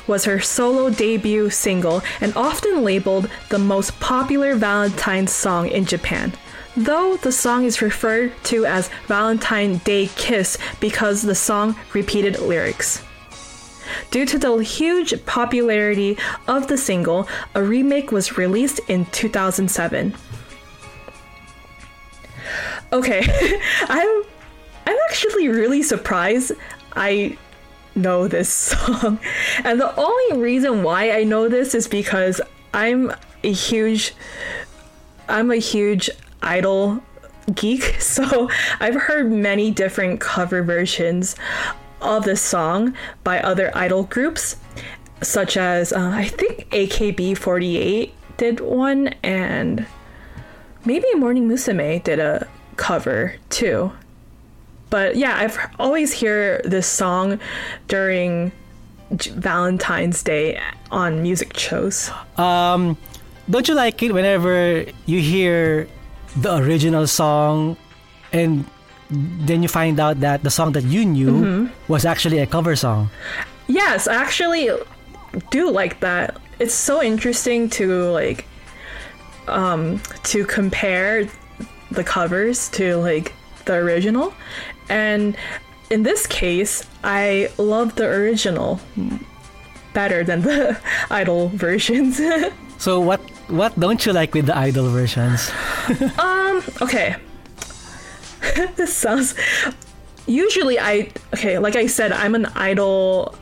Was her solo debut single and often labeled the most popular Valentine's song in Japan. Though the song is referred to as Valentine Day Kiss because the song repeated lyrics. Due to the huge popularity of the single, a remake was released in 2007. Okay, (laughs) I'm I'm actually really surprised I know this song. And the only reason why I know this is because I'm a huge I'm a huge idol geek. (laughs) So I've heard many different cover versions of this song by other idol groups such as uh, I think AKB48 did one and maybe Morning Musume did a cover too but yeah i've always hear this song during valentine's day on music shows. Um, don't you like it whenever you hear the original song and then you find out that the song that you knew was actually a cover song? yes i actually do like that. It's so interesting to like um to compare the covers to like the original and in this case i love the original better than the (laughs) idol versions (laughs) So what what don't you like with the idol versions? (laughs) Um, okay. this sounds usually I okay, like I said, I'm an idol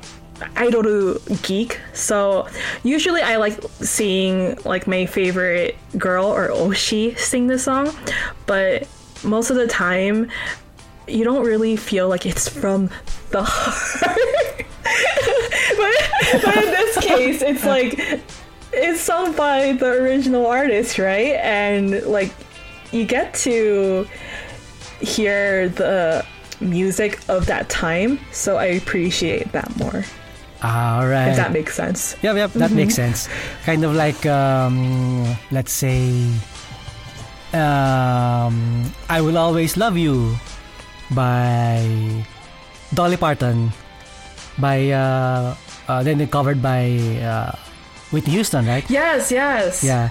idol geek. So usually I like seeing like my favorite girl or Oshi sing the song, but most of the time you don't really feel like it's from the heart. (laughs) but, but in this case, it's like it's sung by the original artist, right? And like you get to hear the music of that time, so I appreciate that more. All right. If that makes sense. Yep, yep, that makes sense. Kind of like, um, let's say, um, I Will Always Love You by Dolly Parton, by, uh, uh, then covered by uh, Whitney Houston, right? Yes, yes. Yeah.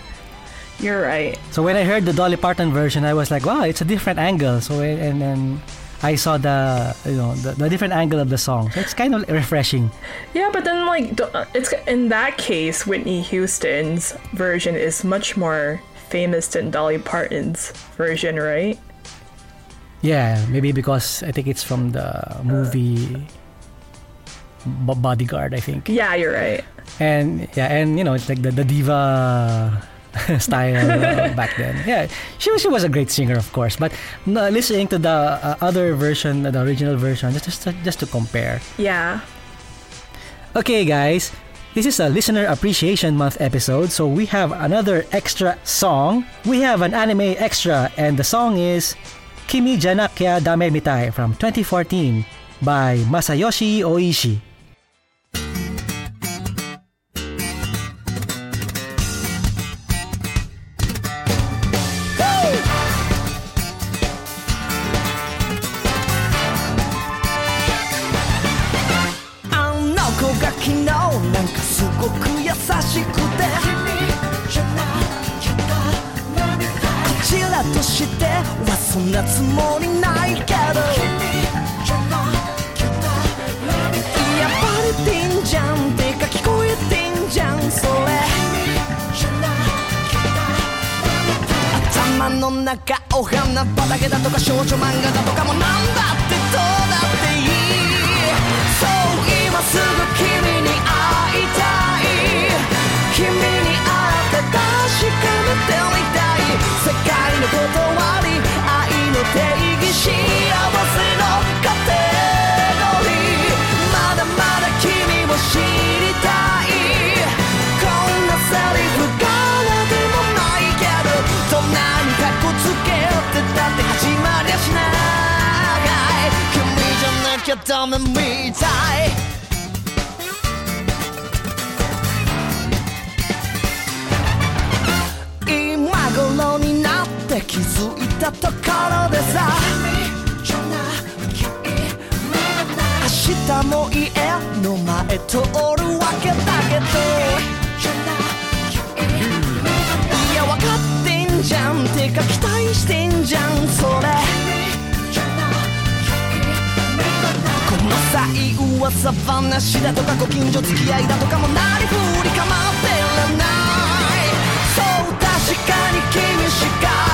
You're right. So when I heard the Dolly Parton version, I was like, wow, it's a different angle. So and then I saw the you know the, the different angle of the song. So it's kind of refreshing. Yeah, but then like it's in that case, Whitney Houston's version is much more famous than Dolly Parton's version, right? Yeah, maybe because I think it's from the movie Bo- Bodyguard, I think. Yeah, you're right. And yeah, and you know, it's like the, the diva (laughs) style uh, (laughs) back then. Yeah, she was she was a great singer, of course. But no, listening to the uh, other version, the original version, just just to, just to compare. Yeah. Okay, guys, this is a listener appreciation month episode, so we have another extra song. We have an anime extra, and the song is Kimi Janakya Dame Mitai from 2014 by Masayoshi Oishi. らとしてはそんなつもりないけど。やっぱりてんじゃんてか聞こえてんじゃんそれ。頭の中お花畑だとか少女漫画だとかもなんだってどうだっていい。そう今すぐ君に会いたい。君に会って確かめてみたい世界の断り愛の定義幸せのカテゴリーまだまだ君を知りたい。こんなセリフからでもない。けどどんなにかっこつけよってたって始まりゃしない。君じゃなきゃダメみたい。って気づいたところでさ。明日も家の前通るわけだけど。いやわかってんじゃん。てか期待してんじゃんそれ。この際噂話だとかご近所付き合いだとかもなりふり構ってらないそう確かに君しか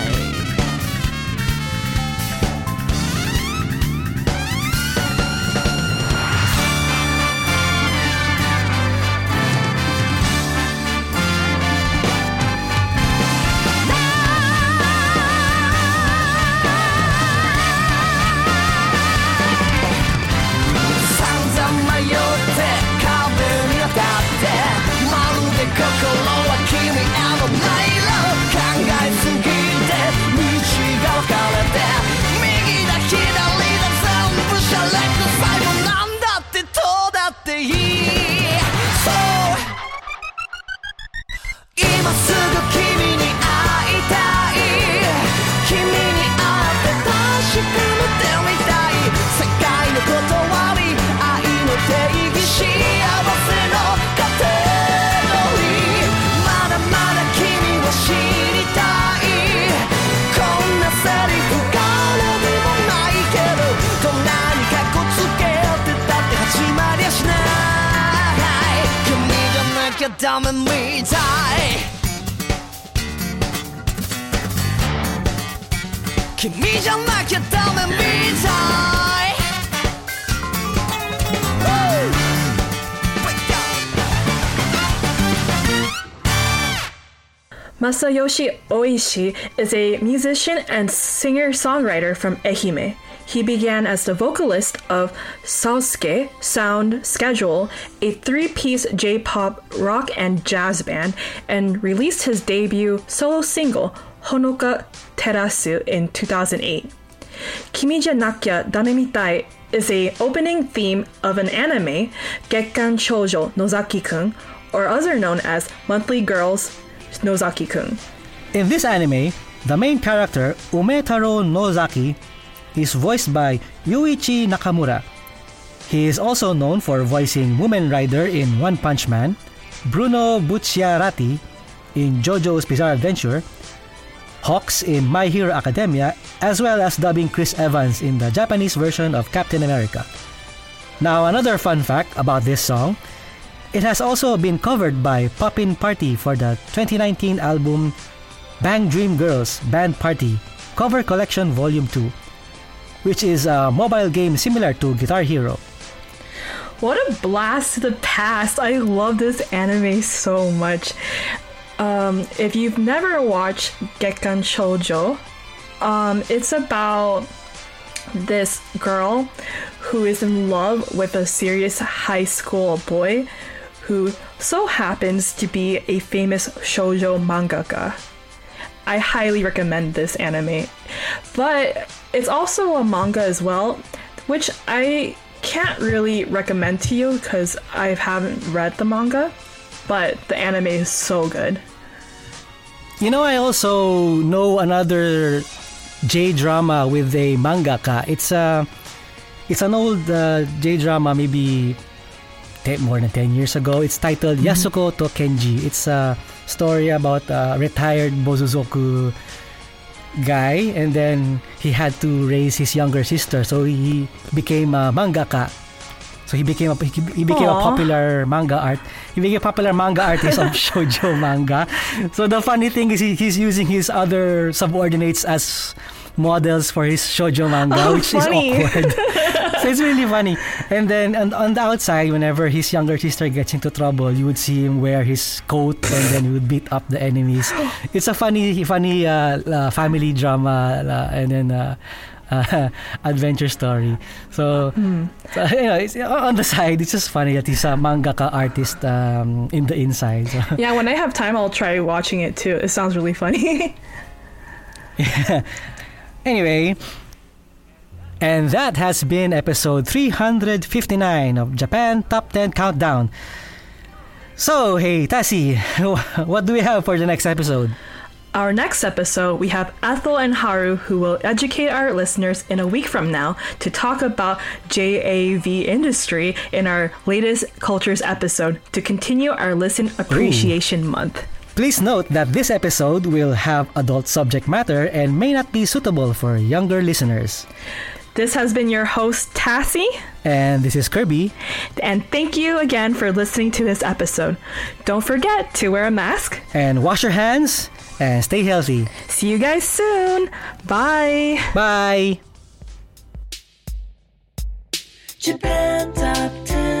ゃなきゃダメみたい君じゃなきゃダメみたい Woo! Break down. Masayoshi Oishi is a musician and singer-songwriter from Ehime. He began as the vocalist of Sausuke Sound Schedule, a three-piece J-pop rock and jazz band, and released his debut solo single Honoka Terasu in 2008. Kimi Janakya Dame Mitai is a opening theme of an anime, Gekkan Shoujo Nozaki-kun, or other known as Monthly Girls Nozaki-kun. In this anime, the main character, Umetaro Nozaki, is voiced by Yuichi Nakamura. He is also known for voicing Mumen Rider in One Punch Man, Bruno Bucciarati in JoJo's Bizarre Adventure, Hawks in My Hero Academia, as well as dubbing Chris Evans in the Japanese version of Captain America. Now, another fun fact about this song it has also been covered by Poppin' Party for the 2019 album Bang Dream Girls Band Party Cover Collection Volume 2, which is a mobile game similar to Guitar Hero. What a blast to the past! I love this anime so much. Um, if you've never watched Gekkan Shoujo, um, it's about this girl who is in love with a serious high school boy who so happens to be a famous shoujo mangaka. I highly recommend this anime. But it's also a manga as well, which I can't really recommend to you because I haven't read the manga, but the anime is so good. You know, I also know another J drama with a mangaka. It's a it's an old uh, J drama, maybe te- more than ten years ago. It's titled mm-hmm. Yasuko to Kenji. It's a story about a retired Bosozoku guy, and then he had to raise his younger sister, so he became a mangaka. So he became a he, he became a popular manga art. He became a popular manga artist of (laughs) shoujo manga. So the funny thing is he, he's using his other subordinates as models for his shoujo manga, Oh, which funny. is awkward. (laughs) so it's really funny. And then on, on the outside, whenever his younger sister gets into trouble, you would see him wear his coat and then he would beat up the enemies. (gasps) It's a funny, funny uh, uh, family drama uh, and then uh, (laughs) uh, adventure story. So, so, (laughs) you know, it's, on the side, it's just funny that he's a mangaka artist um, in the inside. So, Yeah, when I have time, I'll try watching it too. It sounds really funny. Anyway, and that has been episode 359 of Japan Top 10 Countdown. So, hey, Tassie, (laughs) what do we have for the next episode? Our next episode, we have Ethel and Haru who will educate our listeners in a week from now to talk about JAV industry in our latest cultures episode to continue our Listen Appreciation Month. Please note that this episode will have adult subject matter and may not be suitable for younger listeners. This has been your host, Tassie, And this is Kirby. and thank you again for listening to this episode. Don't forget to wear a mask. And wash your hands and stay healthy. See you guys soon. Bye. Bye. Japan Top 10,